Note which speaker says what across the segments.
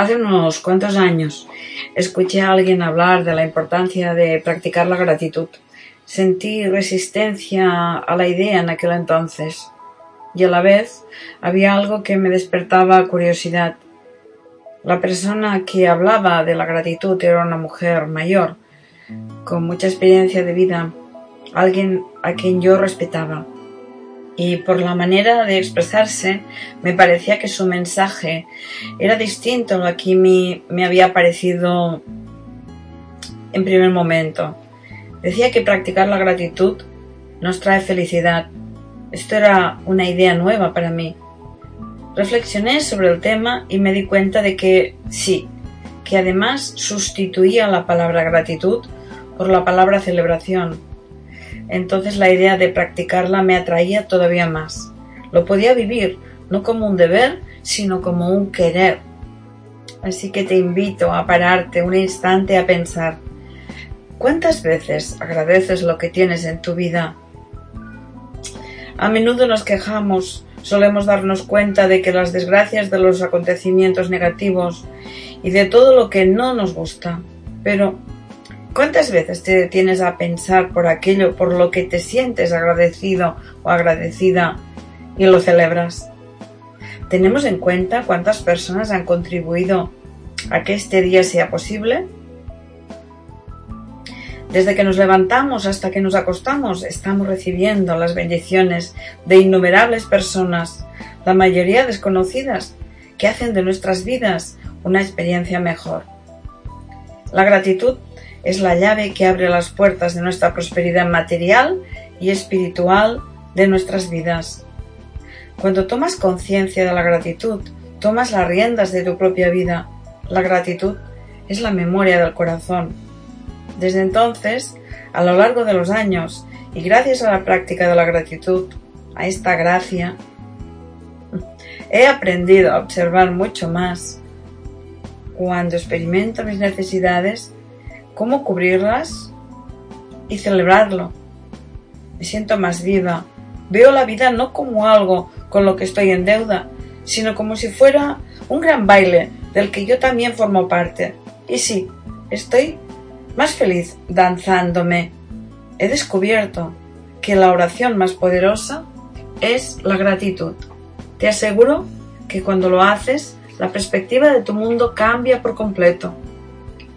Speaker 1: Hace unos cuantos años escuché a alguien hablar de la importancia de practicar la gratitud. Sentí resistencia a la idea en aquel entonces y a la vez había algo que me despertaba curiosidad. La persona que hablaba de la gratitud era una mujer mayor, con mucha experiencia de vida, alguien a quien yo respetaba y por la manera de expresarse me parecía que su mensaje era distinto a lo que me, había parecido en primer momento. Decía que practicar la gratitud nos trae felicidad. Esto era una idea nueva para mí. Reflexioné sobre el tema y me di cuenta de que sí, que además sustituía la palabra gratitud por la palabra celebración entonces la idea de practicarla me atraía todavía más. Lo podía vivir no como un deber, sino como un querer. Así que te invito a pararte un instante a pensar, ¿cuántas veces agradeces lo que tienes en tu vida? A menudo nos quejamos, solemos darnos cuenta de que las desgracias de los acontecimientos negativos y de todo lo que no nos gusta, pero ¿Cuántas veces te detienes a pensar por aquello por lo que te sientes agradecido o agradecida y lo celebras? ¿Tenemos en cuenta cuántas personas han contribuido a que este día sea posible? Desde que nos levantamos hasta que nos acostamos, estamos recibiendo las bendiciones de innumerables personas, la mayoría desconocidas, que hacen de nuestras vidas una experiencia mejor. La gratitud es la llave que abre las puertas de nuestra prosperidad material y espiritual de nuestras vidas. Cuando tomas conciencia de la gratitud, tomas las riendas de tu propia vida. La gratitud es la memoria del corazón. Desde entonces, a lo largo de los años, y gracias a la práctica de la gratitud, a esta gracia, he aprendido a observar mucho más. Cuando experimento mis necesidades, cómo cubrirlas y celebrarlo. Me siento más viva. Veo la vida no como algo con lo que estoy en deuda, sino como si fuera un gran baile del que yo también formo parte. Y sí, estoy más feliz danzándome. He descubierto que la oración más poderosa es la gratitud. Te aseguro que cuando lo haces, la perspectiva de tu mundo cambia por completo.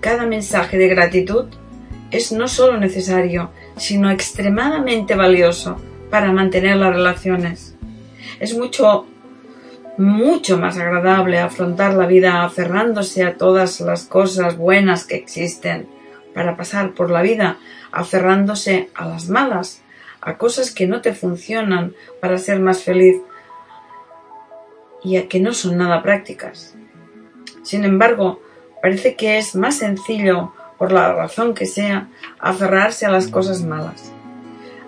Speaker 1: Cada mensaje de gratitud es no solo necesario, sino extremadamente valioso para mantener las relaciones. Es mucho, mucho más agradable afrontar la vida aferrándose a todas las cosas buenas que existen, para pasar por la vida aferrándose a las malas, a cosas que no te funcionan para ser más feliz y a que no son nada prácticas. Sin embargo, Parece que es más sencillo, por la razón que sea, aferrarse a las cosas malas.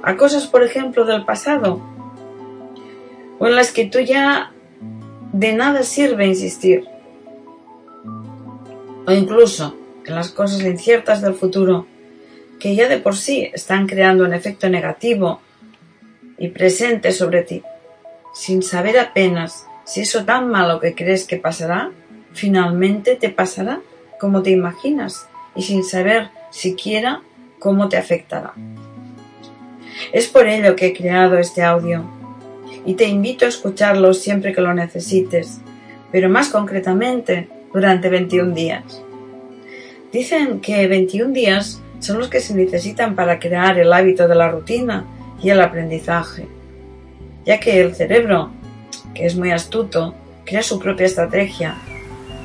Speaker 1: A cosas, por ejemplo, del pasado, o en las que tú ya de nada sirve insistir. O incluso en las cosas inciertas del futuro, que ya de por sí están creando un efecto negativo y presente sobre ti, sin saber apenas si eso tan malo que crees que pasará finalmente te pasará como te imaginas y sin saber siquiera cómo te afectará. Es por ello que he creado este audio y te invito a escucharlo siempre que lo necesites, pero más concretamente durante 21 días. Dicen que 21 días son los que se necesitan para crear el hábito de la rutina y el aprendizaje, ya que el cerebro, que es muy astuto, crea su propia estrategia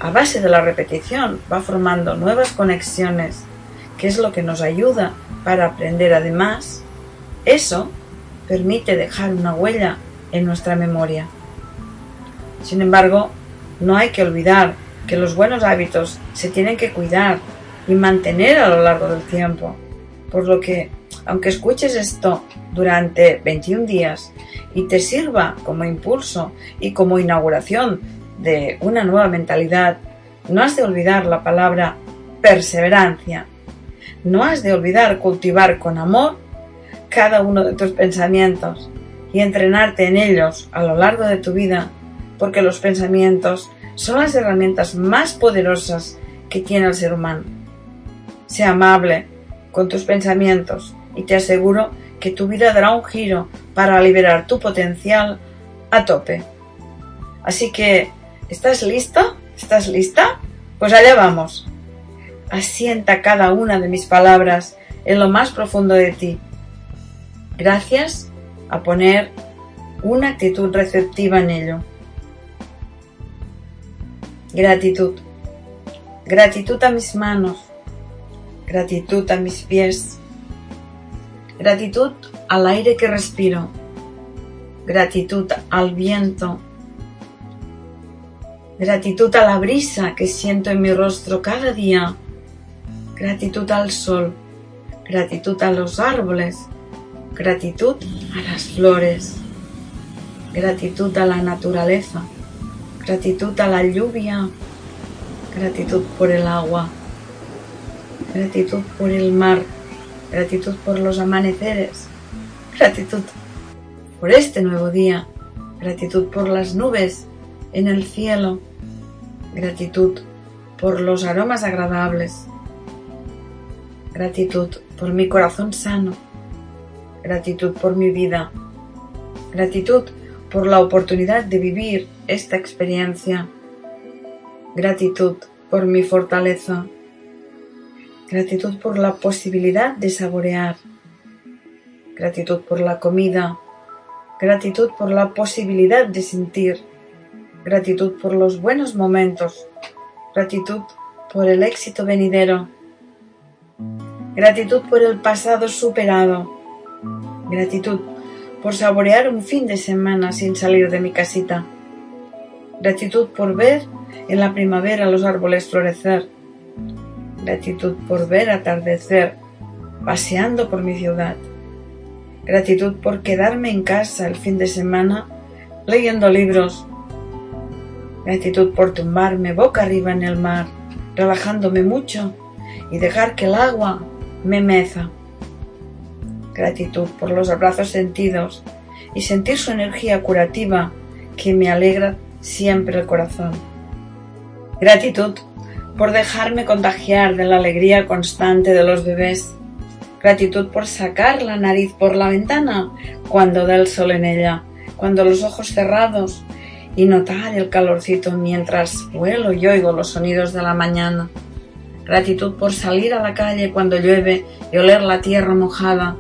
Speaker 1: a base de la repetición va formando nuevas conexiones, que es lo que nos ayuda para aprender además. Eso permite dejar una huella en nuestra memoria. Sin embargo, no hay que olvidar que los buenos hábitos se tienen que cuidar y mantener a lo largo del tiempo. Por lo que, aunque escuches esto durante 21 días y te sirva como impulso y como inauguración de una nueva mentalidad, no has de olvidar la palabra perseverancia. No has de olvidar cultivar con amor cada uno de tus pensamientos y entrenarte en ellos a lo largo de tu vida, porque los pensamientos son las herramientas más poderosas que tiene el ser humano. Sea amable con tus pensamientos y te aseguro que tu vida dará un giro para liberar tu potencial a tope. Así que, ¿estás listo? ¿Estás lista? Pues allá vamos. Asienta cada una de mis palabras en lo más profundo de ti. Gracias a poner una actitud receptiva en ello. Gratitud. Gratitud a mis manos. Gratitud a mis pies. Gratitud al aire que respiro. Gratitud al viento. Gratitud a la brisa que siento en mi rostro cada día. Gratitud al sol. Gratitud a los árboles. Gratitud a las flores. Gratitud a la naturaleza. Gratitud a la lluvia. Gratitud por el agua. Gratitud por el mar. Gratitud por los amaneceres. Gratitud por este nuevo día. Gratitud por las nubes en el cielo. Gratitud por los aromas agradables. Gratitud por mi corazón sano. Gratitud por mi vida. Gratitud por la oportunidad de vivir esta experiencia. Gratitud por mi fortaleza. Gratitud por la posibilidad de saborear. Gratitud por la comida. Gratitud por la posibilidad de sentir. Gratitud por los buenos momentos. Gratitud por el éxito venidero. Gratitud por el pasado superado. Gratitud por saborear un fin de semana sin salir de mi casita. Gratitud por ver en la primavera los árboles florecer. Gratitud por ver atardecer paseando por mi ciudad. Gratitud por quedarme en casa el fin de semana leyendo libros. Gratitud por tumbarme boca arriba en el mar, relajándome mucho y dejar que el agua me meza gratitud por los abrazos sentidos y sentir su energía curativa que me alegra siempre el corazón. Gratitud por dejarme contagiar de la alegría constante de los bebés. Gratitud por sacar la nariz por la ventana cuando da el sol en ella, cuando los ojos cerrados y notar el calorcito mientras vuelo y oigo los sonidos de la mañana. Gratitud por salir a la calle cuando llueve y oler la tierra mojada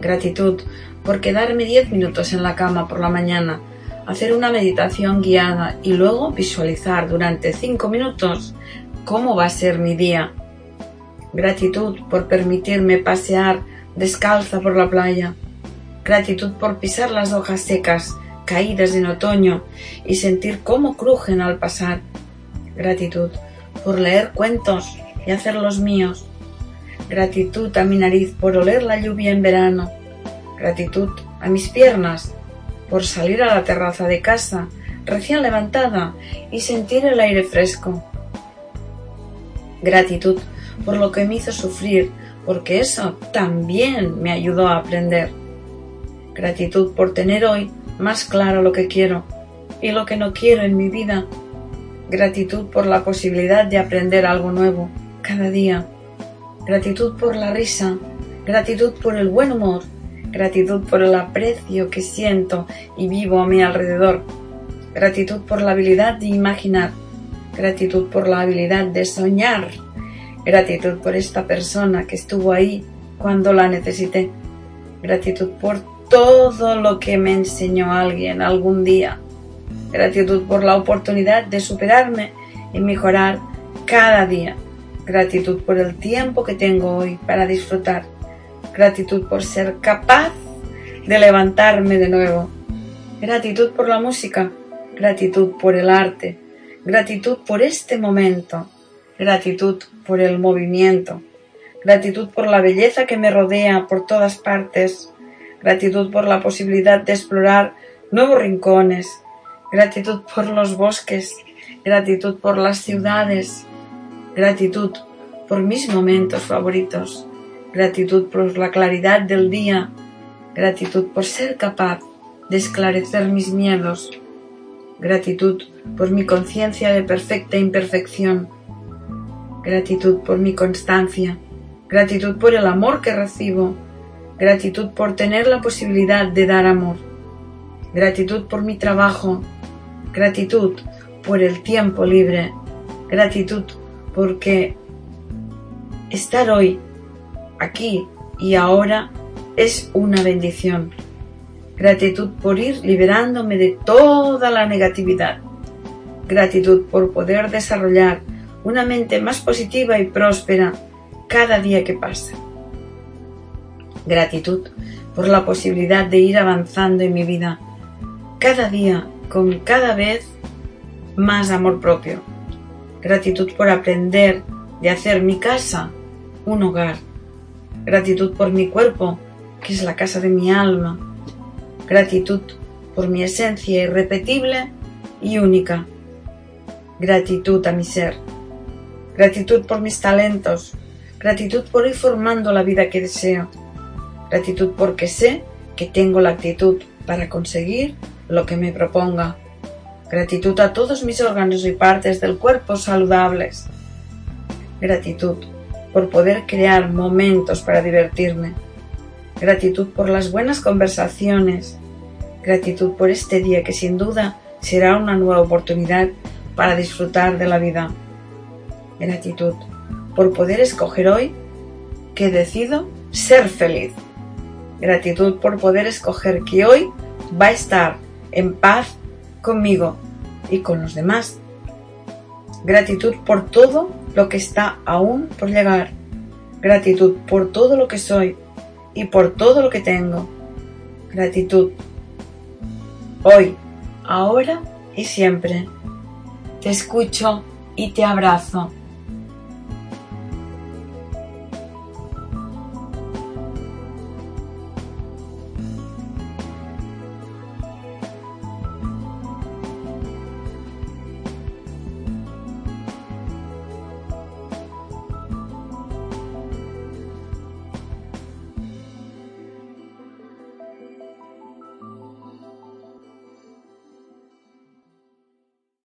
Speaker 1: Gratitud por quedarme diez minutos en la cama por la mañana, hacer una meditación guiada y luego visualizar durante cinco minutos cómo va a ser mi día. Gratitud por permitirme pasear descalza por la playa. Gratitud por pisar las hojas secas caídas en otoño y sentir cómo crujen al pasar. Gratitud por leer cuentos y hacerlos míos. Gratitud a mi nariz por oler la lluvia en verano. Gratitud a mis piernas por salir a la terraza de casa recién levantada y sentir el aire fresco. Gratitud por lo que me hizo sufrir, porque eso también me ayudó a aprender. Gratitud por tener hoy más claro lo que quiero y lo que no quiero en mi vida. Gratitud por la posibilidad de aprender algo nuevo cada día. Gratitud por la risa, gratitud por el buen humor, gratitud por el aprecio que siento y vivo a mi alrededor, gratitud por la habilidad de imaginar, gratitud por la habilidad de soñar, gratitud por esta persona que estuvo ahí cuando la necesité, gratitud por todo lo que me enseñó alguien algún día, gratitud por la oportunidad de superarme y mejorar cada día. Gratitud por el tiempo que tengo hoy para disfrutar. Gratitud por ser capaz de levantarme de nuevo. Gratitud por la música. Gratitud por el arte. Gratitud por este momento. Gratitud por el movimiento. Gratitud por la belleza que me rodea por todas partes. Gratitud por la posibilidad de explorar nuevos rincones. Gratitud por los bosques. Gratitud por las ciudades gratitud por mis momentos favoritos, gratitud por la claridad del día, gratitud por ser capaz de esclarecer mis miedos, Gratitud por mi conciencia de perfecta imperfección. Gratitud por mi constancia. Gratitud por el amor que recibo. Gratitud por tener la posibilidad de dar amor. Gratitud por mi trabajo. Gratitud por el tiempo libre. Gratitud porque estar hoy, aquí y ahora es una bendición. Gratitud por ir liberándome de toda la negatividad. Gratitud por poder desarrollar una mente más positiva y próspera cada día que pasa. Gratitud por la posibilidad de ir avanzando en mi vida cada día con cada vez más amor propio. Gratitud por aprender de hacer mi casa un hogar. Gratitud por mi cuerpo, que es la casa de mi alma. Gratitud por mi esencia irrepetible y única. Gratitud a mi ser. Gratitud por mis talentos. Gratitud por ir formando la vida que deseo. Gratitud porque sé que tengo la actitud para conseguir lo que me proponga. Gratitud a todos mis órganos y partes del cuerpo saludables. Gratitud por poder crear momentos para divertirme. Gratitud por las buenas conversaciones. Gratitud por este día que sin duda será una nueva oportunidad para disfrutar de la vida. Gratitud por poder escoger hoy que decido ser feliz. Gratitud por poder escoger que hoy va a estar en paz conmigo y con los demás. Gratitud por todo lo que está aún por llegar. Gratitud por todo lo que soy y por todo lo que tengo. Gratitud. Hoy, ahora y siempre. Te escucho y te abrazo.